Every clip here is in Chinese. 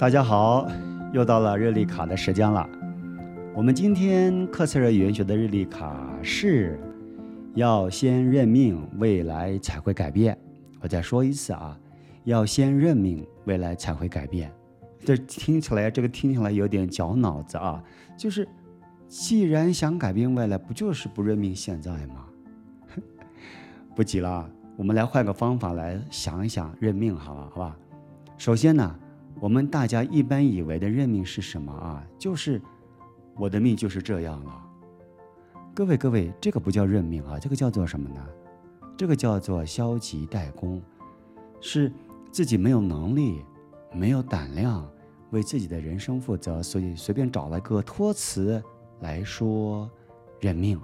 大家好，又到了日历卡的时间了。我们今天克塞尔语言学的日历卡是要先认命，未来才会改变。我再说一次啊，要先认命，未来才会改变。这听起来，这个听起来有点绞脑子啊。就是，既然想改变未来，不就是不认命现在吗？不急了，我们来换个方法来想一想认命，好吧？好吧。首先呢。我们大家一般以为的认命是什么啊？就是我的命就是这样了。各位各位，这个不叫认命啊，这个叫做什么呢？这个叫做消极怠工，是自己没有能力、没有胆量为自己的人生负责，所以随便找了个托词来说认命。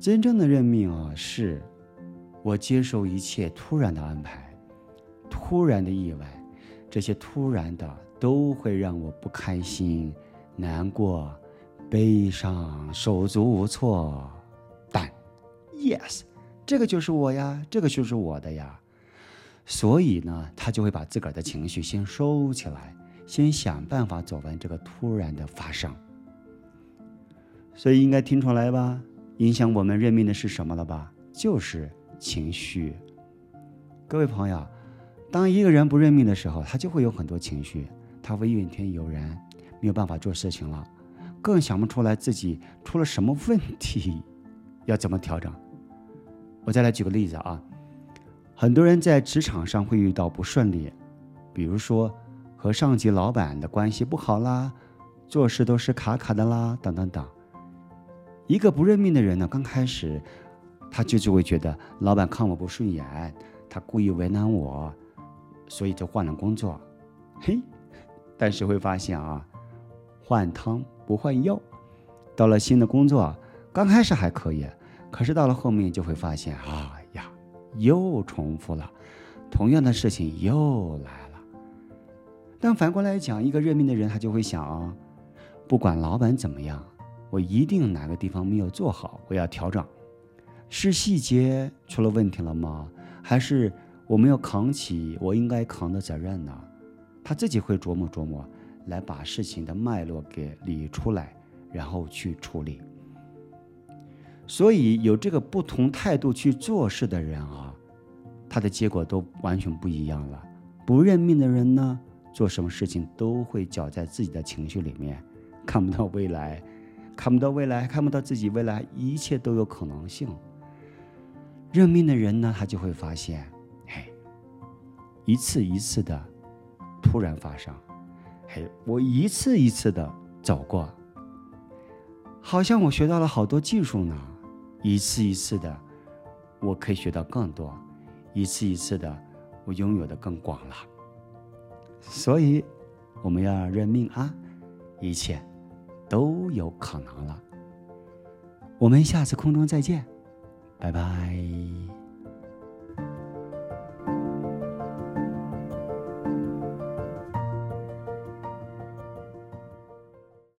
真正的认命啊，是我接受一切突然的安排、突然的意外。这些突然的都会让我不开心、难过、悲伤、手足无措。但，yes，这个就是我呀，这个就是我的呀。所以呢，他就会把自个儿的情绪先收起来，先想办法走完这个突然的发生。所以应该听出来吧？影响我们认命的是什么了吧？就是情绪。各位朋友。当一个人不认命的时候，他就会有很多情绪，他会怨天尤人，没有办法做事情了，更想不出来自己出了什么问题，要怎么调整。我再来举个例子啊，很多人在职场上会遇到不顺利，比如说和上级、老板的关系不好啦，做事都是卡卡的啦，等等等。一个不认命的人呢，刚开始他就就会觉得老板看我不顺眼，他故意为难我。所以就换了工作，嘿，但是会发现啊，换汤不换药，到了新的工作，刚开始还可以，可是到了后面就会发现，啊呀，又重复了，同样的事情又来了。但反过来讲，一个认命的人，他就会想啊，不管老板怎么样，我一定哪个地方没有做好，我要调整，是细节出了问题了吗？还是？我没有扛起我应该扛的责任呢，他自己会琢磨琢磨，来把事情的脉络给理出来，然后去处理。所以有这个不同态度去做事的人啊，他的结果都完全不一样了。不认命的人呢，做什么事情都会搅在自己的情绪里面，看不到未来，看不到未来，看不到自己未来，一切都有可能性。认命的人呢，他就会发现。一次一次的突然发生，嘿，我一次一次的走过，好像我学到了好多技术呢。一次一次的，我可以学到更多，一次一次的，我拥有的更广了。所以我们要认命啊，一切都有可能了。我们下次空中再见，拜拜。